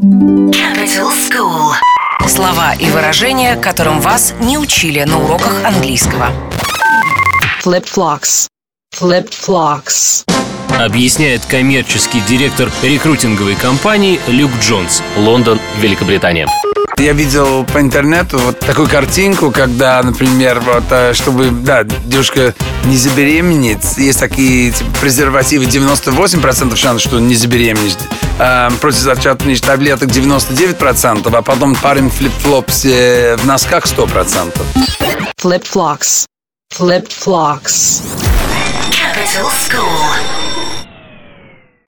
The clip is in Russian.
Capital School. Слова и выражения, которым вас не учили на уроках английского. Flip-flops. Flip-flops. Объясняет коммерческий директор рекрутинговой компании Люк Джонс, Лондон, Великобритания. Я видел по интернету вот такую картинку, когда, например, вот, э, чтобы, да, девушка не забеременеть, есть такие типа, презервативы 98% шанс, что не забеременеешь, э, противозачаточных таблеток 99%, а потом парень флип-флопс э, в носках 100%. Flip-flops. Flip-flops. Capital School.